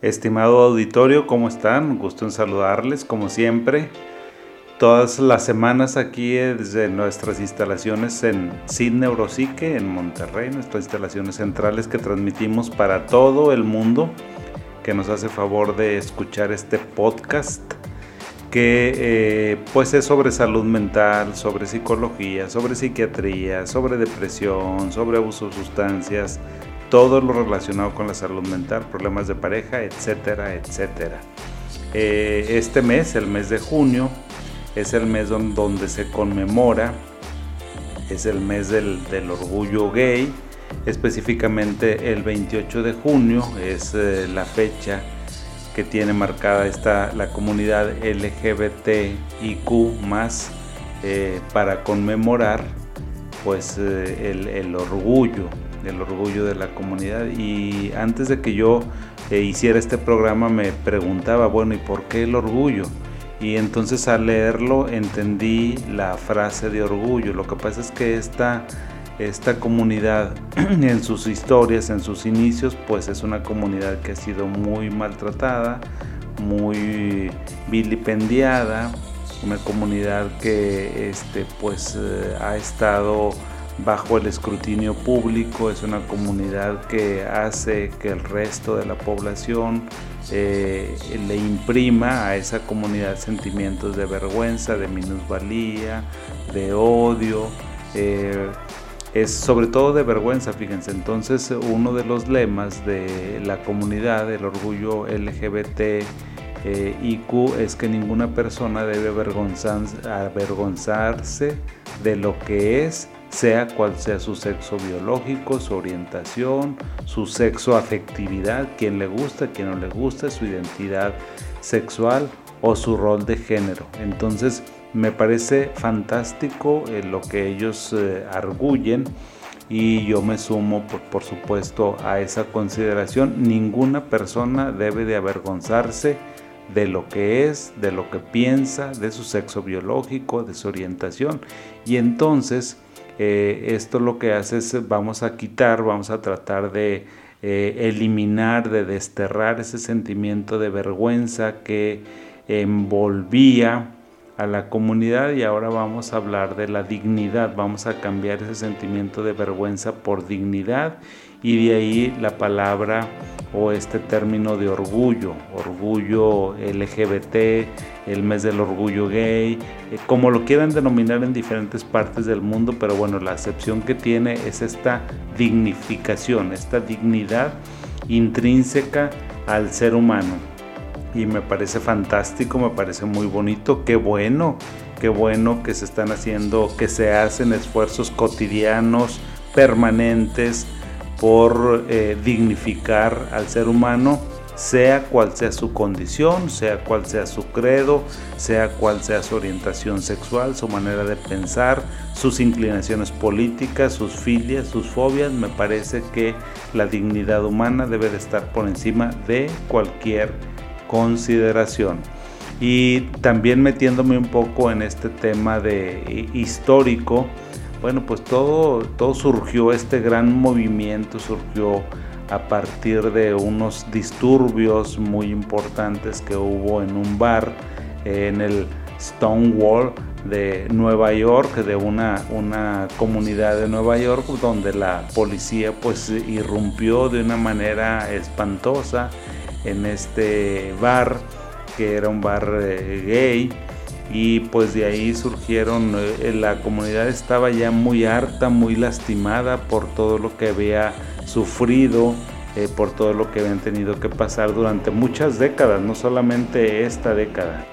Estimado auditorio, ¿cómo están? Gusto en saludarles, como siempre. Todas las semanas aquí desde nuestras instalaciones en Sid Neuropsique, en Monterrey, nuestras instalaciones centrales que transmitimos para todo el mundo, que nos hace favor de escuchar este podcast que eh, pues es sobre salud mental, sobre psicología, sobre psiquiatría, sobre depresión, sobre abuso de sustancias, todo lo relacionado con la salud mental, problemas de pareja, etcétera, etcétera. Eh, este mes, el mes de junio, es el mes donde se conmemora, es el mes del, orgullo gay, específicamente el 28 de junio es eh, la fecha que tiene marcada esta, la comunidad LGBTIQ eh, para conmemorar pues el, el orgullo el orgullo de la comunidad. Y antes de que yo eh, hiciera este programa me preguntaba, bueno, ¿y por qué el orgullo? Y entonces al leerlo entendí la frase de orgullo. Lo que pasa es que esta, esta comunidad en sus historias, en sus inicios, pues es una comunidad que ha sido muy maltratada, muy vilipendiada, una comunidad que este, pues eh, ha estado bajo el escrutinio público, es una comunidad que hace que el resto de la población eh, le imprima a esa comunidad sentimientos de vergüenza, de minusvalía, de odio. Eh, es sobre todo de vergüenza, fíjense. Entonces, uno de los lemas de la comunidad, el orgullo LGBT eh, IQ, es que ninguna persona debe avergonzarse de lo que es sea cual sea su sexo biológico, su orientación, su sexo afectividad, quien le gusta, quien no le gusta, su identidad sexual o su rol de género. Entonces me parece fantástico eh, lo que ellos eh, arguyen y yo me sumo por, por, supuesto a esa consideración. Ninguna persona debe de avergonzarse de lo que es, de lo que piensa, de su sexo biológico, de su orientación. Y entonces eh, esto lo que hace es vamos a quitar, vamos a tratar de eh, eliminar, de desterrar ese sentimiento de vergüenza que envolvía a la comunidad y ahora vamos a hablar de la dignidad, vamos a cambiar ese sentimiento de vergüenza por dignidad y de ahí la palabra o este término de orgullo, orgullo LGBT, el mes del orgullo gay, eh, como lo quieran denominar en diferentes partes del mundo, pero bueno, la acepción que tiene es esta dignificación, esta dignidad intrínseca al ser humano. Y me parece fantástico, me parece muy bonito, qué bueno, qué bueno que se están haciendo, que se hacen esfuerzos cotidianos, permanentes, por eh, dignificar al ser humano, sea cual sea su condición, sea cual sea su credo, sea cual sea su orientación sexual, su manera de pensar, sus inclinaciones políticas, sus filias, sus fobias. Me parece que la dignidad humana debe de estar por encima de cualquier consideración. Y también metiéndome un poco en este tema de histórico, bueno, pues todo, todo surgió, este gran movimiento surgió a partir de unos disturbios muy importantes que hubo en un bar en el Stonewall de Nueva York, de una, una comunidad de Nueva York, donde la policía pues irrumpió de una manera espantosa en este bar, que era un bar eh, gay y pues de ahí surgieron, eh, la comunidad estaba ya muy harta, muy lastimada por todo lo que había sufrido, eh, por todo lo que habían tenido que pasar durante muchas décadas, no solamente esta década.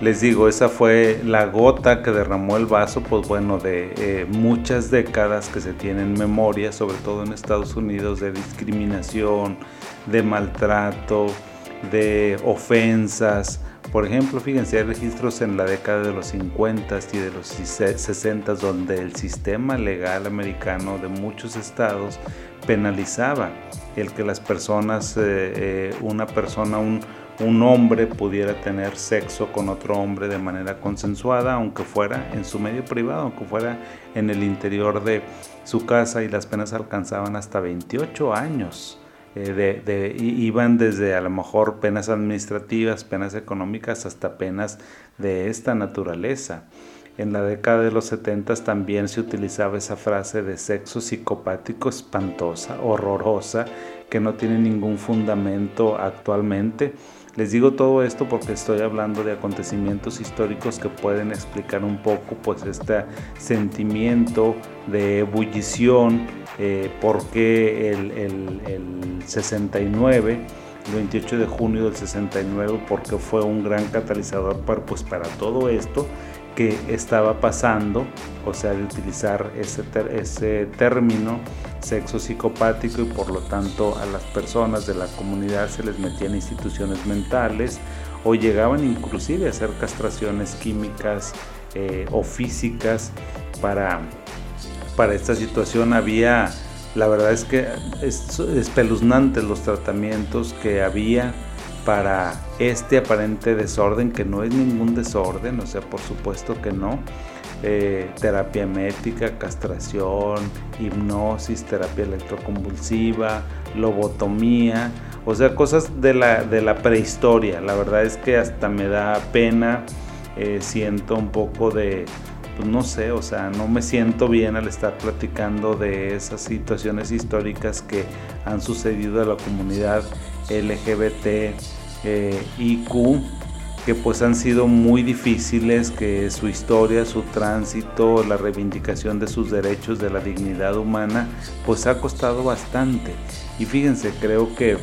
Les digo, esa fue la gota que derramó el vaso, pues bueno, de eh, muchas décadas que se tienen memoria, sobre todo en Estados Unidos, de discriminación, de maltrato, de ofensas, por ejemplo, fíjense, hay registros en la década de los 50 y de los 60 donde el sistema legal americano de muchos estados penalizaba el que las personas, eh, eh, una persona, un, un hombre pudiera tener sexo con otro hombre de manera consensuada, aunque fuera en su medio privado, aunque fuera en el interior de su casa y las penas alcanzaban hasta 28 años. Eh, de, iban desde a lo mejor penas administrativas, penas económicas, hasta penas de esta naturaleza. En la década de los 70 también se utilizaba esa frase de sexo psicopático espantosa, horrorosa, que no tiene ningún fundamento actualmente. Les digo todo esto porque estoy hablando de acontecimientos históricos que pueden explicar un poco pues este sentimiento de ebullición, eh, porque el, el 69 el 28 de junio del 69 porque fue un gran catalizador para, pues, para todo esto que estaba pasando, o sea, de utilizar ese, ese término sexo psicopático y por lo tanto a las personas de la comunidad se les metían instituciones mentales o llegaban inclusive a hacer castraciones químicas eh, o físicas para, para esta situación. Había, la verdad es que es espeluznante los tratamientos que había para este aparente desorden, que no es ningún desorden, o sea, por supuesto que no. Eh, terapia métrica, castración, hipnosis, terapia electroconvulsiva, lobotomía, o sea, cosas de la, de la prehistoria. La verdad es que hasta me da pena, eh, siento un poco de, pues no sé, o sea, no me siento bien al estar platicando de esas situaciones históricas que han sucedido a la comunidad LGBT eh, IQ que pues han sido muy difíciles, que su historia, su tránsito, la reivindicación de sus derechos, de la dignidad humana, pues ha costado bastante. Y fíjense, creo que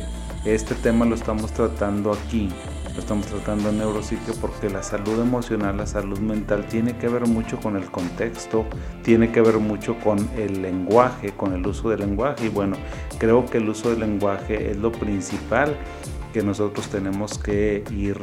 este tema lo estamos tratando aquí, lo estamos tratando en neuropsique porque la salud emocional, la salud mental tiene que ver mucho con el contexto, tiene que ver mucho con el lenguaje, con el uso del lenguaje. Y bueno, creo que el uso del lenguaje es lo principal que nosotros tenemos que ir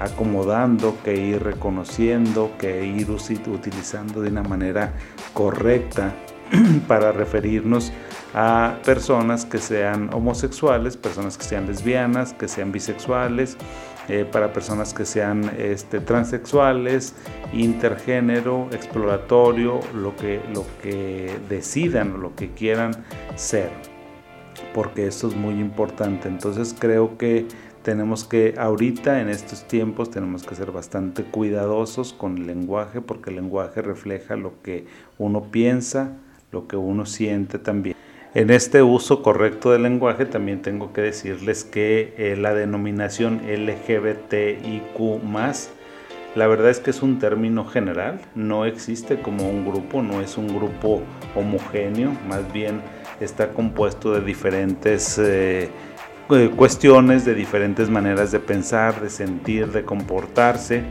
acomodando, que ir reconociendo, que ir utilizando de una manera correcta para referirnos a personas que sean homosexuales, personas que sean lesbianas, que sean bisexuales, eh, para personas que sean este, transexuales, intergénero, exploratorio, lo que, lo que decidan, lo que quieran ser porque esto es muy importante. Entonces creo que tenemos que, ahorita en estos tiempos, tenemos que ser bastante cuidadosos con el lenguaje, porque el lenguaje refleja lo que uno piensa, lo que uno siente también. En este uso correcto del lenguaje también tengo que decirles que eh, la denominación LGBTIQ la verdad es que es un término general, no existe como un grupo, no es un grupo homogéneo, más bien está compuesto de diferentes eh, eh, cuestiones, de diferentes maneras de pensar, de sentir, de comportarse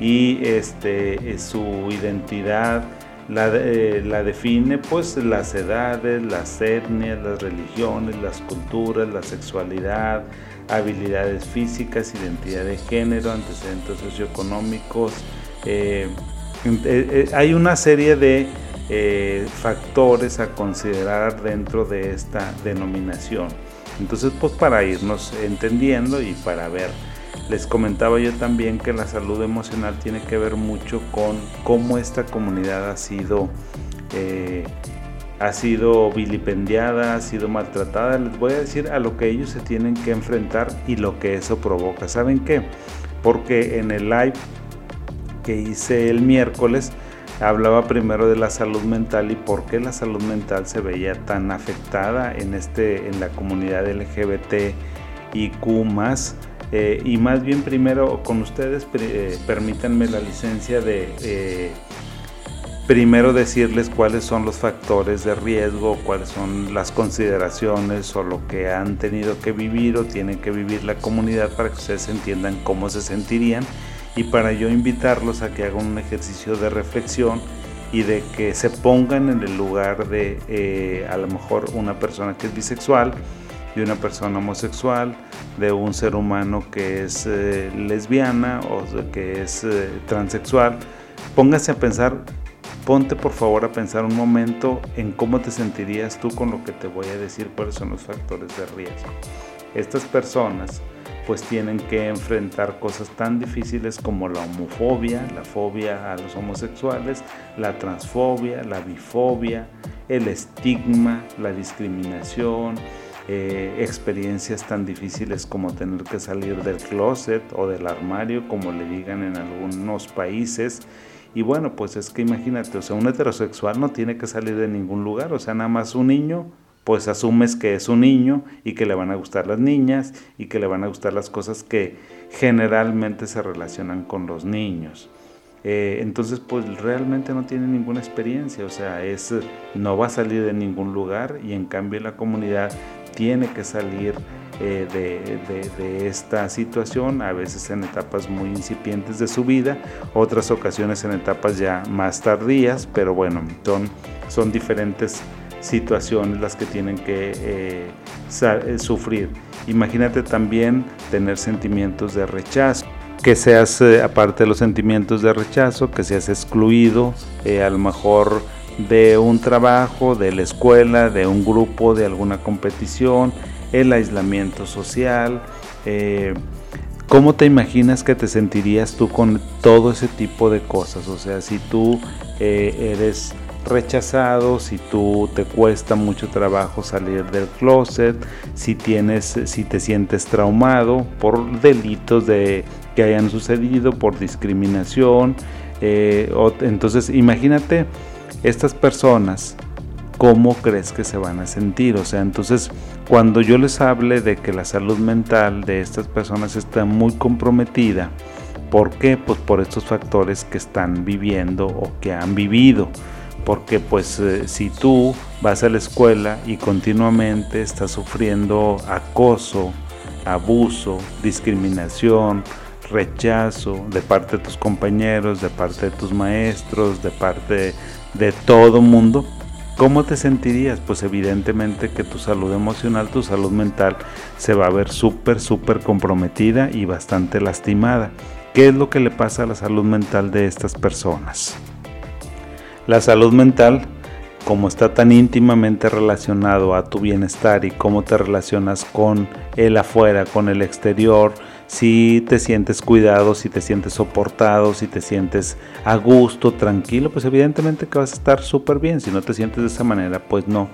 y este, su identidad la, eh, la, define pues las edades, las etnias, las religiones, las culturas, la sexualidad, habilidades físicas, identidad de género, antecedentes socioeconómicos. hay una serie de eh, factores a considerar dentro de esta denominación. Entonces, pues para irnos entendiendo y para ver, les comentaba yo también que la salud emocional tiene que ver mucho con cómo esta comunidad ha sido, eh, ha sido vilipendiada, ha sido maltratada. Les voy a decir a lo que ellos se tienen que enfrentar y lo que eso provoca. ¿Saben qué? Porque en el live que hice el miércoles, hablaba primero de la salud mental y por qué la salud mental se veía tan afectada en, este, en la comunidad LGBT y Q eh, y más bien primero con ustedes eh, permítanme la licencia de eh, primero decirles cuáles son los factores de riesgo, cuáles son las consideraciones o lo que han tenido que vivir o tienen que vivir la comunidad para que ustedes entiendan cómo se sentirían y para yo invitarlos a que hagan un ejercicio de reflexión y de que se pongan en el lugar de eh, a lo mejor una persona que es bisexual, de una persona homosexual, de un ser humano que es eh, lesbiana o que es eh, transexual. Póngase a pensar, ponte por favor a pensar un momento en cómo te sentirías tú con lo que te voy a decir, cuáles son los factores de riesgo. Estas personas pues tienen que enfrentar cosas tan difíciles como la homofobia, la fobia a los homosexuales, la transfobia, la bifobia, el estigma, la discriminación, eh, experiencias tan difíciles como tener que salir del closet o del armario, como le digan en algunos países. Y bueno, pues es que imagínate, o sea, un heterosexual no tiene que salir de ningún lugar, o sea, nada más un niño, pues asumes que es un niño y que le van a gustar las niñas y que le van a gustar las cosas que generalmente se relacionan con los niños. Eh, entonces, pues realmente no tiene ninguna experiencia, o sea, es, no va a salir de ningún lugar y en cambio la comunidad tiene que salir eh, de, esta situación, a veces en etapas muy incipientes de su vida, otras ocasiones en etapas ya más tardías, pero bueno, son, son diferentes situaciones las que tienen que eh, sufrir. Imagínate también tener sentimientos de rechazo que seas, eh, aparte de los sentimientos de rechazo, que seas excluido, eh, a lo mejor de un trabajo, de la escuela, de un grupo, de alguna competición, el aislamiento social. Eh, ¿Cómo te imaginas que te sentirías tú con todo ese tipo de cosas? O sea, si tú eres rechazado, si tú te cuesta mucho trabajo salir del closet, si tienes, si te sientes traumado por delitos de que hayan sucedido, por discriminación. Eh, entonces, imagínate estas personas, ¿cómo crees que se van a sentir? O sea, entonces, cuando yo les hable de que la salud mental de estas personas está muy comprometida, ¿por qué? Pues por estos factores que están viviendo o que han vivido. Porque pues eh, si tú vas a la escuela y continuamente estás sufriendo acoso, abuso, discriminación, rechazo de parte de tus compañeros, de parte de tus maestros, de parte de todo mundo, ¿cómo te sentirías? Pues evidentemente que tu salud emocional, tu salud mental se va a ver súper, súper comprometida y bastante lastimada. ¿Qué es lo que le pasa a la salud mental de estas personas? La salud mental, como está tan íntimamente relacionado a tu bienestar y cómo te relacionas con el afuera, con el exterior, si te sientes cuidado, si te sientes soportado, si te sientes a gusto, tranquilo, pues evidentemente que vas a estar súper bien. Si no te sientes de esa manera, pues no.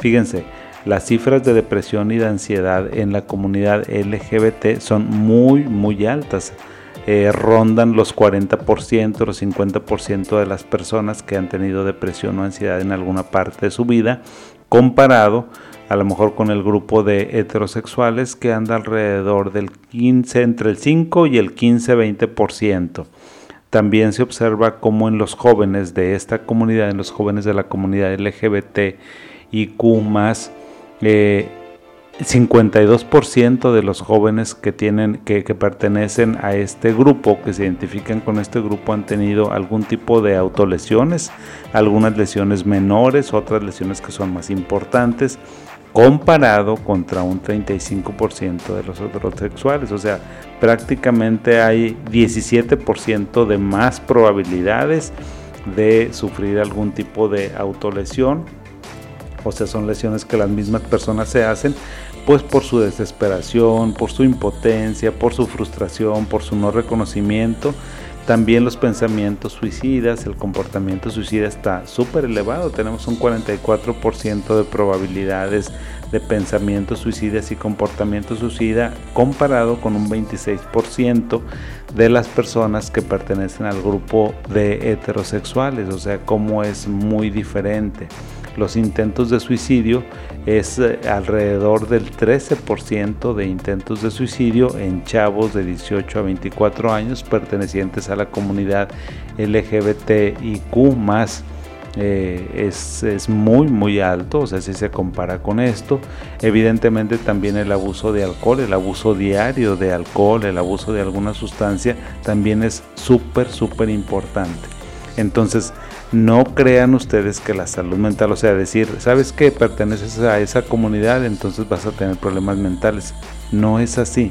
Fíjense, las cifras de depresión y de ansiedad en la comunidad LGBT son muy, muy altas. Eh, rondan los 40%, los 50% de las personas que han tenido depresión o ansiedad en alguna parte de su vida, comparado a lo mejor con el grupo de heterosexuales que anda alrededor del 15, entre el 5 y el 15-20%. También se observa como en los jóvenes de esta comunidad, en los jóvenes de la comunidad LGBT y Q eh, 52% de los jóvenes que tienen que, pertenecen a este grupo, que se identifican con este grupo, han tenido algún tipo de autolesiones, algunas lesiones menores, otras lesiones que son más importantes comparado contra un 35% de los heterosexuales. O sea, prácticamente hay 17% de más probabilidades de sufrir algún tipo de autolesión. O sea, son lesiones que las mismas personas se hacen, pues por su desesperación, por su impotencia, por su frustración, por su no reconocimiento también los pensamientos suicidas, el comportamiento suicida está súper elevado. Tenemos un 44% de probabilidades de pensamientos suicidas y comportamiento suicida comparado con un 26% de las personas que pertenecen al grupo de heterosexuales. O sea, cómo es muy diferente los intentos de suicidio es eh, alrededor del 13% de intentos de suicidio en chavos de 18 a 24 años pertenecientes a la comunidad LGBTIQ eh, es, es, muy muy alto, o sea, si se compara con esto, evidentemente también el abuso de alcohol, el abuso diario de alcohol, el abuso de alguna sustancia también es súper súper importante. Entonces, no crean ustedes que la salud mental, o sea, decir, ¿sabes que perteneces a esa comunidad, entonces vas a tener problemas mentales? No es así.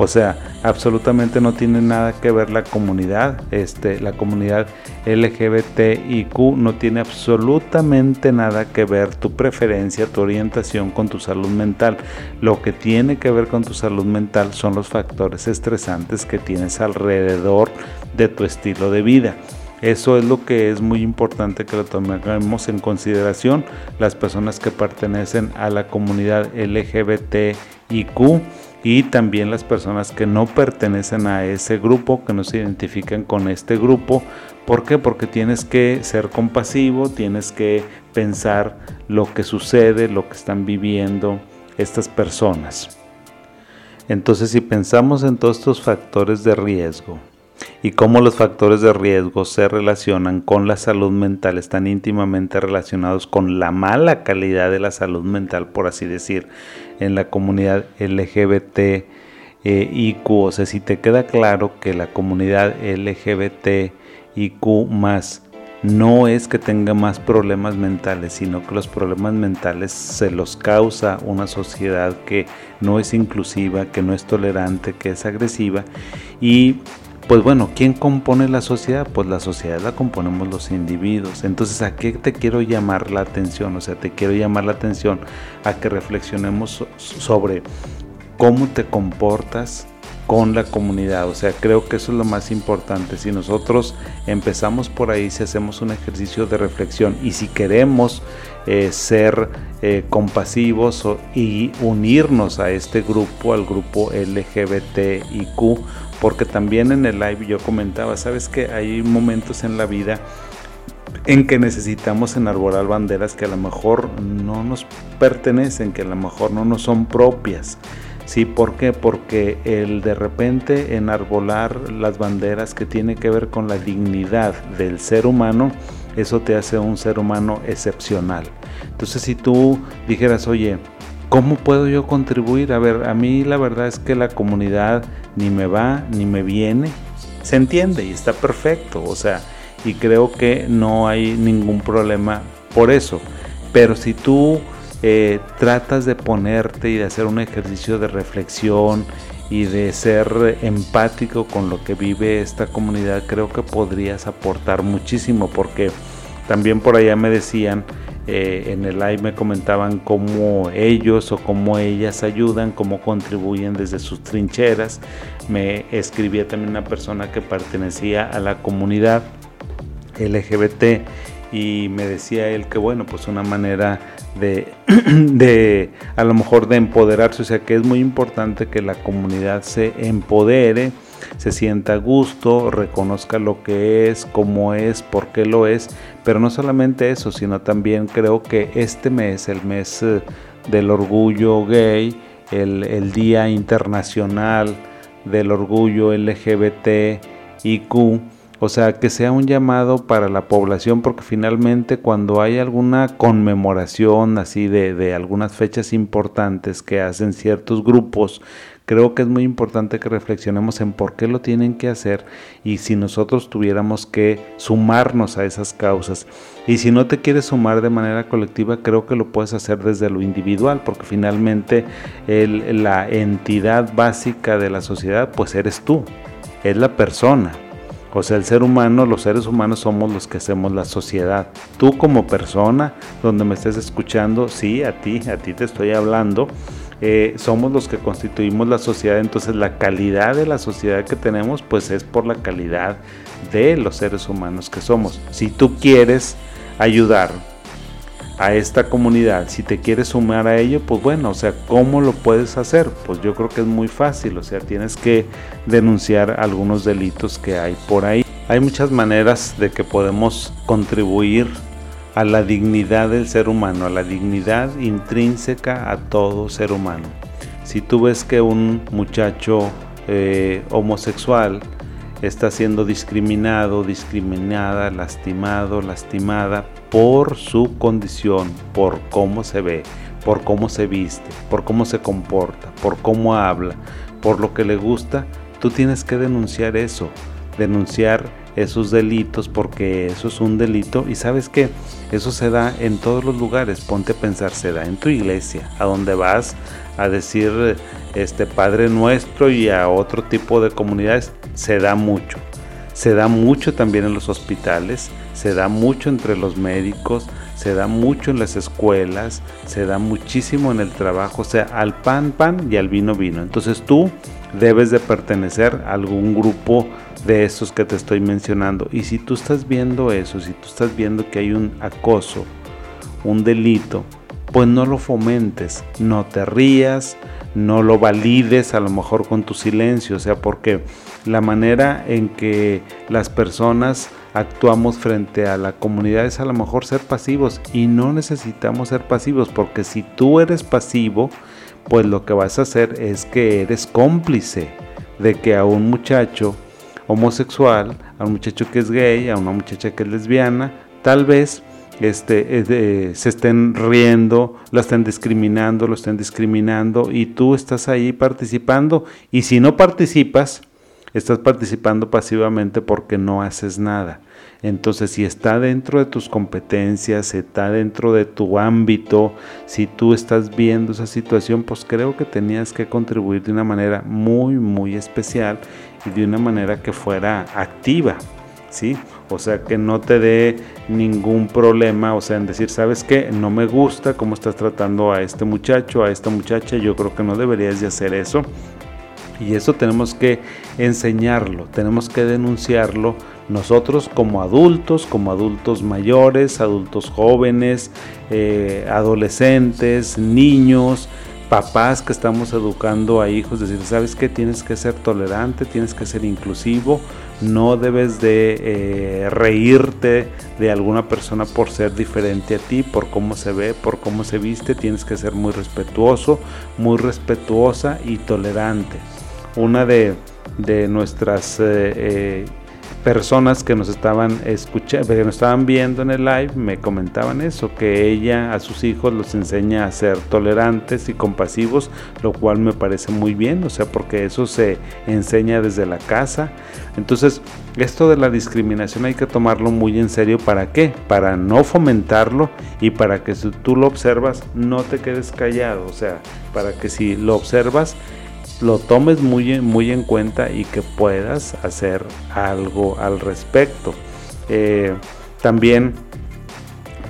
O sea, absolutamente no tiene nada que ver la comunidad, este, la comunidad LGBTIQ no tiene absolutamente nada que ver tu preferencia, tu orientación con tu salud mental. Lo que tiene que ver con tu salud mental son los factores estresantes que tienes alrededor de tu estilo de vida. Eso es lo que es muy importante que lo tomemos en consideración las personas que pertenecen a la comunidad LGBTIQ y también las personas que no pertenecen a ese grupo, que no se identifican con este grupo. ¿Por qué? Porque tienes que ser compasivo, tienes que pensar lo que sucede, lo que están viviendo estas personas. Entonces, si pensamos en todos estos factores de riesgo, y cómo los factores de riesgo se relacionan con la salud mental, están íntimamente relacionados con la mala calidad de la salud mental, por así decir, en la comunidad LGBT. IQ, o sea, si te queda claro que la comunidad LGBT IQ más no es que tenga más problemas mentales, sino que los problemas mentales se los causa una sociedad que no es inclusiva, que no es tolerante, que es agresiva y pues bueno, ¿quién compone la sociedad? Pues la sociedad la componemos los individuos. Entonces, ¿a qué te quiero llamar la atención? O sea, te quiero llamar la atención a que reflexionemos sobre cómo te comportas con la comunidad. O sea, creo que eso es lo más importante. Si nosotros empezamos por ahí, si hacemos un ejercicio de reflexión y si queremos eh, ser eh, compasivos y unirnos a este grupo, al grupo LGBTIQ, porque también en el live yo comentaba, sabes que hay momentos en la vida en que necesitamos enarbolar banderas que a lo mejor no nos pertenecen, que a lo mejor no nos son propias. ¿Sí? ¿Por qué? Porque el de repente enarbolar las banderas que tiene que ver con la dignidad del ser humano, eso te hace un ser humano excepcional. Entonces si tú dijeras, oye, ¿Cómo puedo yo contribuir? A ver, a mí la verdad es que la comunidad ni me va ni me viene. Se entiende y está perfecto. O sea, y creo que no hay ningún problema por eso. Pero si tú eh, tratas de ponerte y de hacer un ejercicio de reflexión y de ser empático con lo que vive esta comunidad, creo que podrías aportar muchísimo porque también por allá me decían eh, en el live me comentaban cómo ellos o cómo ellas ayudan, cómo contribuyen desde sus trincheras. Me escribía también una persona que pertenecía a la comunidad LGBT y me decía él que bueno, pues una manera de, de a lo mejor de empoderarse, o sea que es muy importante que la comunidad se empodere se sienta a gusto, reconozca lo que es, cómo es, por qué lo es, pero no solamente eso, sino también creo que este mes, el mes eh, del orgullo gay, el, Día Internacional del Orgullo LGBT Q, o sea, que sea un llamado para la población, porque finalmente cuando hay alguna conmemoración así de, de, algunas fechas importantes que hacen ciertos grupos Creo que es muy importante que reflexionemos en por qué lo tienen que hacer y si nosotros tuviéramos que sumarnos a esas causas. Y si no te quieres sumar de manera colectiva, creo que lo puedes hacer desde lo individual, porque finalmente la entidad básica de la sociedad, pues eres tú, es la persona. O sea, el ser humano, los seres humanos somos los que hacemos la sociedad. Tú como persona, donde me estés escuchando, sí, a ti, a ti te estoy hablando eh, somos los que constituimos la sociedad, entonces la calidad de la sociedad que tenemos pues es por la calidad de los seres humanos que somos. Si tú quieres ayudar a esta comunidad, si te quieres sumar a ello, pues bueno, o sea, ¿cómo lo puedes hacer? Pues yo creo que es muy fácil, o sea, tienes que denunciar algunos delitos que hay por ahí. Hay muchas maneras de que podemos contribuir a la dignidad del ser humano, a la dignidad intrínseca a todo ser humano. Si tú ves que un muchacho eh, homosexual está siendo discriminado, discriminada, lastimado, lastimada por su condición, por cómo se ve, por cómo se viste, por cómo se comporta, por cómo habla, por lo que le gusta, tú tienes que denunciar eso, denunciar esos delitos porque eso es un delito y sabes que eso se da en todos los lugares, ponte a pensar, se da en tu iglesia, a donde vas a decir este Padre Nuestro y a otro tipo de comunidades, se da mucho. Se da mucho también en los hospitales, se da mucho entre los médicos, se da mucho en las escuelas, se da muchísimo en el trabajo, o sea, al pan pan y al vino vino. Entonces tú debes de pertenecer a algún grupo de estos que te estoy mencionando. Y si tú estás viendo eso, si tú estás viendo que hay un acoso, un delito, pues no lo fomentes, no te rías, no lo valides a lo mejor con tu silencio, o sea, porque la manera en que las personas actuamos frente a la comunidad es a lo mejor ser pasivos y no necesitamos ser pasivos porque si tú eres pasivo, pues lo que vas a hacer es que eres cómplice de que a un muchacho homosexual, a un muchacho que es gay, a una muchacha que es lesbiana, tal vez este, se estén riendo, la estén discriminando, lo estén discriminando y tú estás ahí participando y si no participas, estás participando pasivamente porque no haces nada. Entonces, si está dentro de tus competencias, está dentro de tu ámbito, si tú estás viendo esa situación, pues creo que tenías que contribuir de una manera muy, muy especial y de una manera que fuera activa, ¿sí? O sea, que no te dé ningún problema, o sea, en decir, ¿sabes qué? No me gusta cómo estás tratando a este muchacho, a esta muchacha, yo creo que no deberías de hacer eso. Y eso tenemos que enseñarlo, tenemos que denunciarlo nosotros como adultos, como adultos mayores, adultos jóvenes, eh, adolescentes, niños, papás que estamos educando a hijos, decir, ¿sabes qué? Tienes que ser tolerante, tienes que ser inclusivo, no debes de eh, reírte de alguna persona por ser diferente a ti, por cómo se ve, por cómo se viste, tienes que ser muy respetuoso, muy respetuosa y tolerante. Una de, nuestras eh, personas que nos estaban escuchando, que nos estaban viendo en el live, me comentaban eso, que ella a sus hijos los enseña a ser tolerantes y compasivos, lo cual me parece muy bien, o sea, porque eso se enseña desde la casa. Entonces, esto de la discriminación hay que tomarlo muy en serio. ¿Para qué? Para no fomentarlo y para que si tú lo observas, no te quedes callado, o sea, para que si lo observas, lo tomes muy, muy en cuenta y que puedas hacer algo al respecto. Eh, también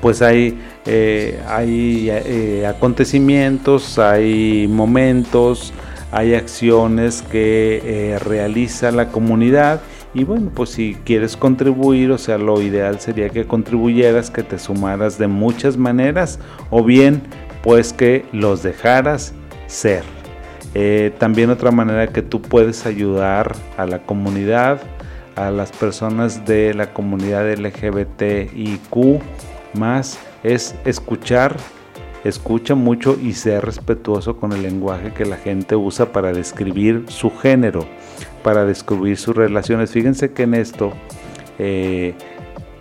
pues hay, eh, hay eh, acontecimientos, hay momentos, hay acciones que realiza la comunidad y bueno, pues si quieres contribuir, o sea, lo ideal sería que contribuyeras, que te sumaras de muchas maneras o bien pues que los dejaras ser. Eh, también otra manera que tú puedes ayudar a la comunidad, a las personas de la comunidad LGBTIQ más es escuchar, escucha mucho y ser respetuoso con el lenguaje que la gente usa para describir su género, para describir sus relaciones. Fíjense que en esto eh,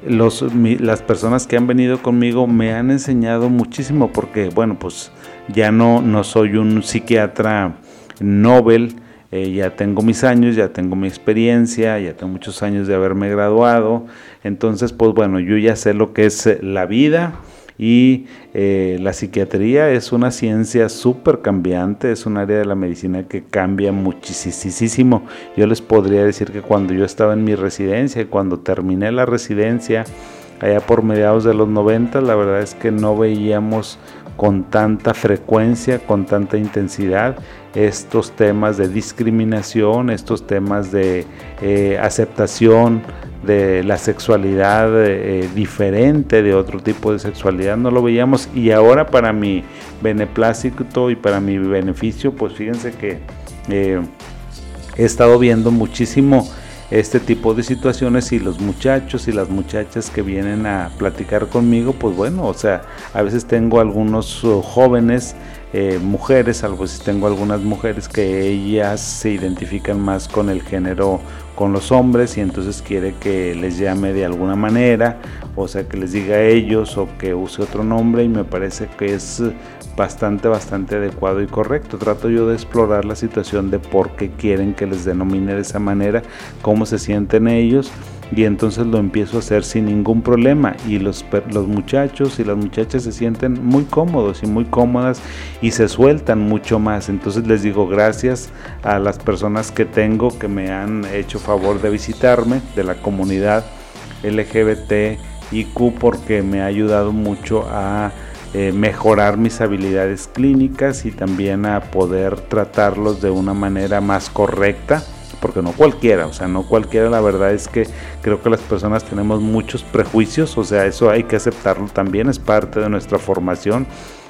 las personas que han venido conmigo me han enseñado muchísimo porque, bueno, pues ya no, no soy un psiquiatra Nobel, eh, ya tengo mis años, ya tengo mi experiencia, ya tengo muchos años de haberme graduado, entonces pues bueno, yo ya sé lo que es eh, la vida y eh, la psiquiatría es una ciencia súper cambiante, es un área de la medicina que cambia muchísimo. Yo les podría decir que cuando yo estaba en mi residencia, cuando terminé la residencia, allá por mediados de los 90, la verdad es que no veíamos con tanta frecuencia, con tanta intensidad estos temas de discriminación, estos temas de eh, aceptación de la sexualidad eh, diferente de otro tipo de sexualidad, no lo veíamos. Y ahora para mi beneplácito y para mi beneficio, pues fíjense que eh, he estado viendo muchísimo este tipo de situaciones y los muchachos y las muchachas que vienen a platicar conmigo, pues bueno, o sea, a veces tengo algunos uh, jóvenes, eh, mujeres, algo si tengo algunas mujeres que ellas se identifican más con el género con los hombres y entonces quiere que les llame de alguna manera, o sea, que les diga a ellos o que use otro nombre y me parece que es bastante, bastante adecuado y correcto. Trato yo de explorar la situación de por qué quieren que les denomine de esa manera, cómo se sienten ellos y entonces lo empiezo a hacer sin ningún problema y los, los muchachos y las muchachas se sienten muy cómodos y muy cómodas y se sueltan mucho más. Entonces les digo gracias a las personas que tengo que me han hecho favor de visitarme, de la comunidad LGBT y Q porque me ha ayudado mucho a eh, mejorar mis habilidades clínicas y también a poder tratarlos de una manera más correcta porque no cualquiera, o sea, no cualquiera, la verdad es que creo que las personas tenemos muchos prejuicios, o sea, eso hay que aceptarlo también, es parte de nuestra formación,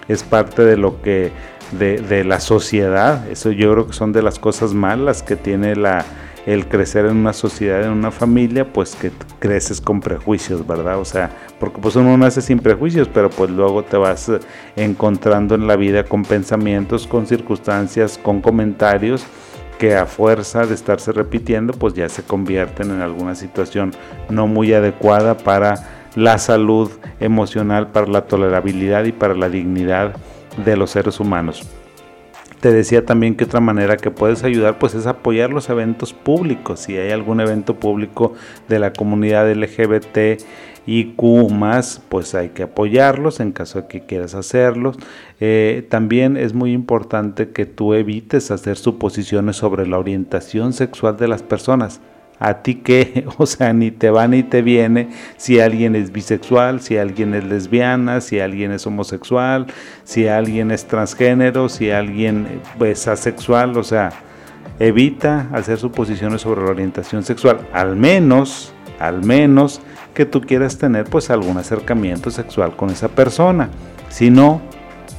es parte de lo que, de, de la sociedad, eso yo creo que son de las cosas malas que tiene la, el crecer en una sociedad, en una familia, pues que creces con prejuicios, ¿verdad? O sea, porque pues uno nace sin prejuicios, pero pues luego te vas eh, encontrando en la vida con pensamientos, con circunstancias, con comentarios que a fuerza de estarse repitiendo, pues ya se convierten en alguna situación no muy adecuada para la salud emocional, para la tolerabilidad y para la dignidad de los seres humanos. Te decía también que otra manera que puedes ayudar pues es apoyar los eventos públicos. Si hay algún evento público de la comunidad LGBT y Q más, pues hay que apoyarlos en caso de que quieras hacerlos. Eh, también es muy importante que tú evites hacer suposiciones sobre la orientación sexual de las personas. A ti que, o sea, ni te va ni te viene si alguien es bisexual, si alguien es lesbiana, si alguien es homosexual, si alguien es transgénero, si alguien es asexual, o sea, evita hacer suposiciones sobre la orientación sexual, al menos, al menos que tú quieras tener pues algún acercamiento sexual con esa persona. Si no,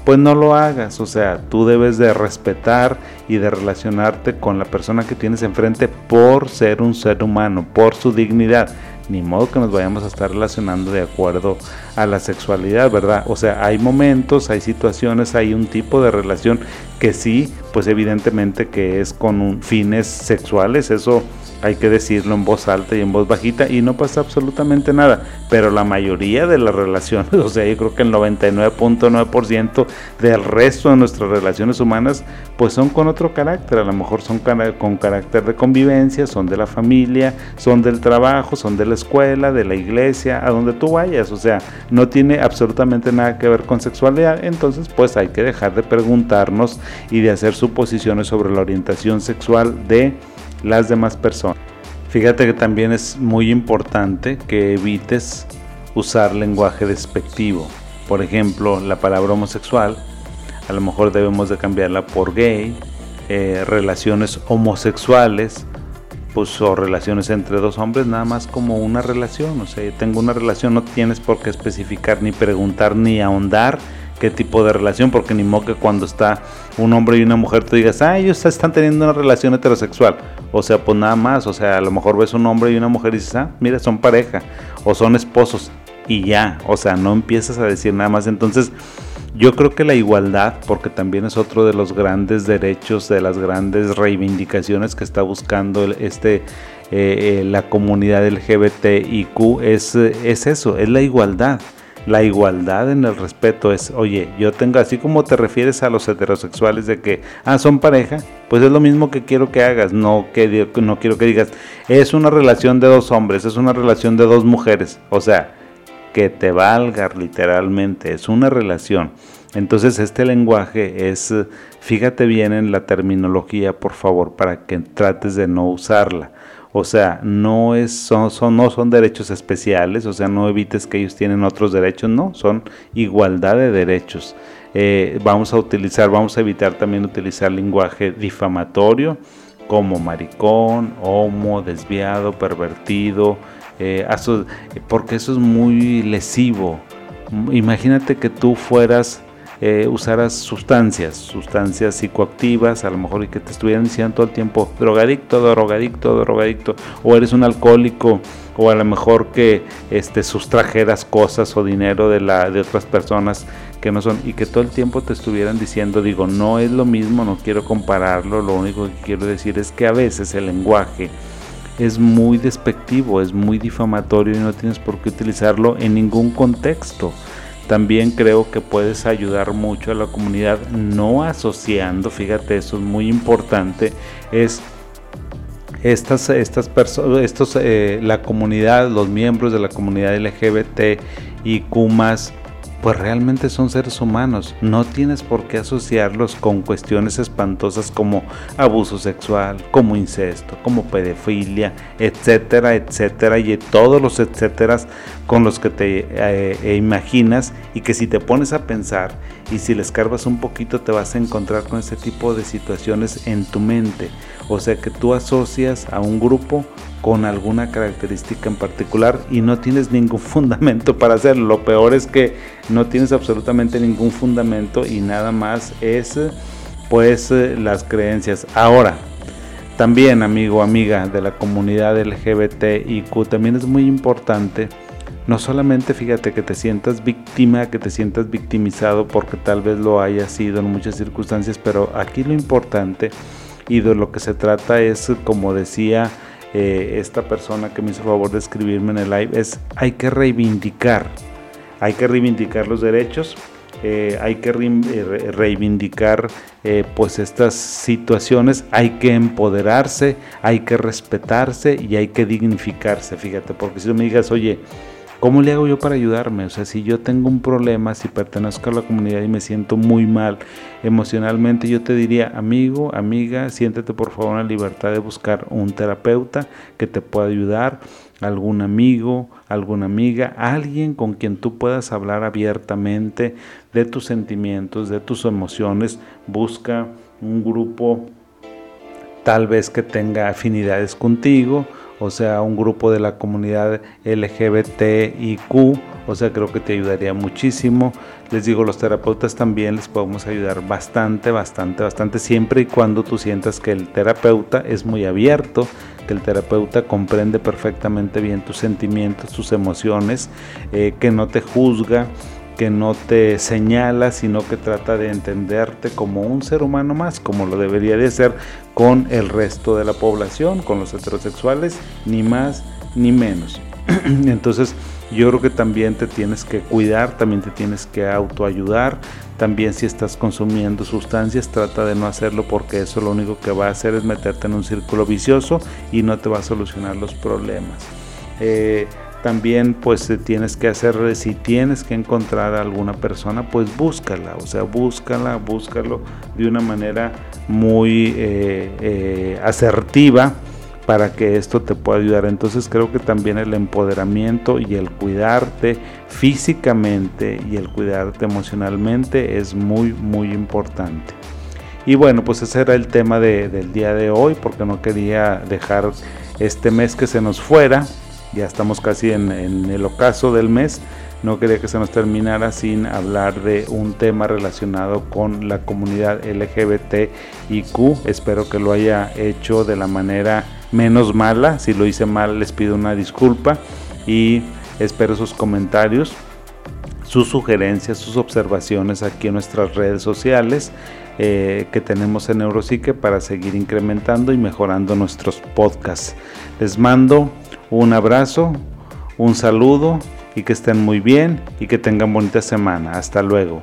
pues no lo hagas. O sea, tú debes de respetar y de relacionarte con la persona que tienes enfrente por ser un ser humano, por su dignidad. Ni modo que nos vayamos a estar relacionando de acuerdo a la sexualidad, ¿verdad? O sea, hay momentos, hay situaciones, hay un tipo de relación que sí, pues evidentemente que es con fines sexuales, eso hay que decirlo en voz alta y en voz bajita y no pasa absolutamente nada. Pero la mayoría de las relaciones, o sea, yo creo que el 99.9% del resto de nuestras relaciones humanas, pues son con otro carácter. A lo mejor son con carácter de convivencia, son de la familia, son del trabajo, son de la escuela, de la iglesia, a donde tú vayas. O sea, no tiene absolutamente nada que ver con sexualidad. Entonces, pues hay que dejar de preguntarnos y de hacer suposiciones sobre la orientación sexual de las demás personas. Fíjate que también es muy importante que evites usar lenguaje despectivo. Por ejemplo, la palabra homosexual, a lo mejor debemos de cambiarla por gay, eh, relaciones homosexuales, pues o relaciones entre dos hombres, nada más como una relación. O sea, tengo una relación, no tienes por qué especificar ni preguntar ni ahondar qué tipo de relación, porque ni modo que cuando está un hombre y una mujer tú digas, ah, ellos están teniendo una relación heterosexual. O sea, pues nada más, o sea, a lo mejor ves un hombre y una mujer y dices, ah, mira, son pareja o son esposos y ya, o sea, no empiezas a decir nada más. Entonces, yo creo que la igualdad, porque también es otro de los grandes derechos, de las grandes reivindicaciones que está buscando este, eh, eh, la comunidad LGBTIQ, es, es eso, es la igualdad. La igualdad en el respeto es, oye, yo tengo, así como te refieres a los heterosexuales de que, ah, son pareja, pues es lo mismo que quiero que hagas, no, que, no quiero que digas, es una relación de dos hombres, es una relación de dos mujeres, o sea, que te valga literalmente, es una relación. Entonces este lenguaje es, fíjate bien en la terminología, por favor, para que trates de no usarla. O sea, no, es, son, son, no son derechos especiales, o sea, no evites que ellos tienen otros derechos, no, son igualdad de derechos. Eh, vamos a utilizar, vamos a evitar también utilizar lenguaje difamatorio como maricón, homo, desviado, pervertido, eh, porque eso es muy lesivo. Imagínate que tú fueras eh, usaras sustancias, sustancias psicoactivas, a lo mejor y que te estuvieran diciendo todo el tiempo drogadicto, drogadicto, drogadicto, o eres un alcohólico, o a lo mejor que este, sustrajeras cosas o dinero de, la, de otras personas que no son, y que todo el tiempo te estuvieran diciendo, digo, no es lo mismo, no quiero compararlo, lo único que quiero decir es que a veces el lenguaje es muy despectivo, es muy difamatorio y no tienes por qué utilizarlo en ningún contexto. También creo que puedes ayudar mucho a la comunidad no asociando, fíjate, eso es muy importante, es estas, estas personas, eh, la comunidad, los miembros de la comunidad LGBT y Kumas pues realmente son seres humanos. No tienes por qué asociarlos con cuestiones espantosas como abuso sexual, como incesto, como pedofilia, etcétera, etcétera, y todos los etcéteras con los que te eh, eh, imaginas y que si te pones a pensar y si le escarbas un poquito te vas a encontrar con ese tipo de situaciones en tu mente. O sea que tú asocias a un grupo con alguna característica en particular y no tienes ningún fundamento para hacerlo. Lo peor es que no tienes absolutamente ningún fundamento y nada más es pues las creencias. Ahora, también amigo, amiga de la comunidad LGBTIQ, también es muy importante no solamente fíjate que te sientas víctima, que te sientas victimizado porque tal vez lo haya sido en muchas circunstancias, pero aquí lo importante y de lo que se trata es, como decía eh, esta persona que me hizo favor de escribirme en el live, es hay que reivindicar, hay que reivindicar los derechos, eh, hay que eh, reivindicar pues estas situaciones, hay que empoderarse, hay que respetarse y hay que dignificarse, fíjate, porque si tú me digas, oye, ¿Cómo le hago yo para ayudarme? O sea, si yo tengo un problema, si pertenezco a la comunidad y me siento muy mal emocionalmente, yo te diría, amigo, amiga, siéntete por favor en la libertad de buscar un terapeuta que te pueda ayudar, algún amigo, alguna amiga, alguien con quien tú puedas hablar abiertamente de tus sentimientos, de tus emociones. Busca un grupo tal vez que tenga afinidades contigo o sea, un grupo de la comunidad LGBTIQ, o sea, creo que te ayudaría muchísimo. Les digo, los terapeutas también les podemos ayudar bastante, bastante, bastante, siempre y cuando tú sientas que el terapeuta es muy abierto, que el terapeuta comprende perfectamente bien tus sentimientos, tus emociones, eh, que no te juzga que no te señala, sino que trata de entenderte como un ser humano más, como lo debería de ser con el resto de la población, con los heterosexuales, ni más ni menos. Entonces, yo creo que también te tienes que cuidar, también te tienes que autoayudar. También si estás consumiendo sustancias, trata de no hacerlo porque eso lo único que va a hacer es meterte en un círculo vicioso y no te va a solucionar los problemas. Eh, también pues tienes que hacer, si tienes que encontrar a alguna persona, pues búscala, o sea, búscala, búscalo de una manera muy eh, eh, asertiva para que esto te pueda ayudar. Entonces creo que también el empoderamiento y el cuidarte físicamente y el cuidarte emocionalmente es muy, muy importante. Y bueno, pues ese era el tema del día de hoy, porque no quería dejar este mes que se nos fuera ya estamos casi en, el ocaso del mes. No quería que se nos terminara sin hablar de un tema relacionado con la comunidad LGBTIQ. Espero que lo haya hecho de la manera menos mala. Si lo hice mal, les pido una disculpa y espero sus comentarios, sus sugerencias, sus observaciones aquí en nuestras redes sociales eh, que tenemos en Neuropsique para seguir incrementando y mejorando nuestros podcasts. Les mando un abrazo, un saludo y que estén muy bien y que tengan bonita semana. Hasta luego.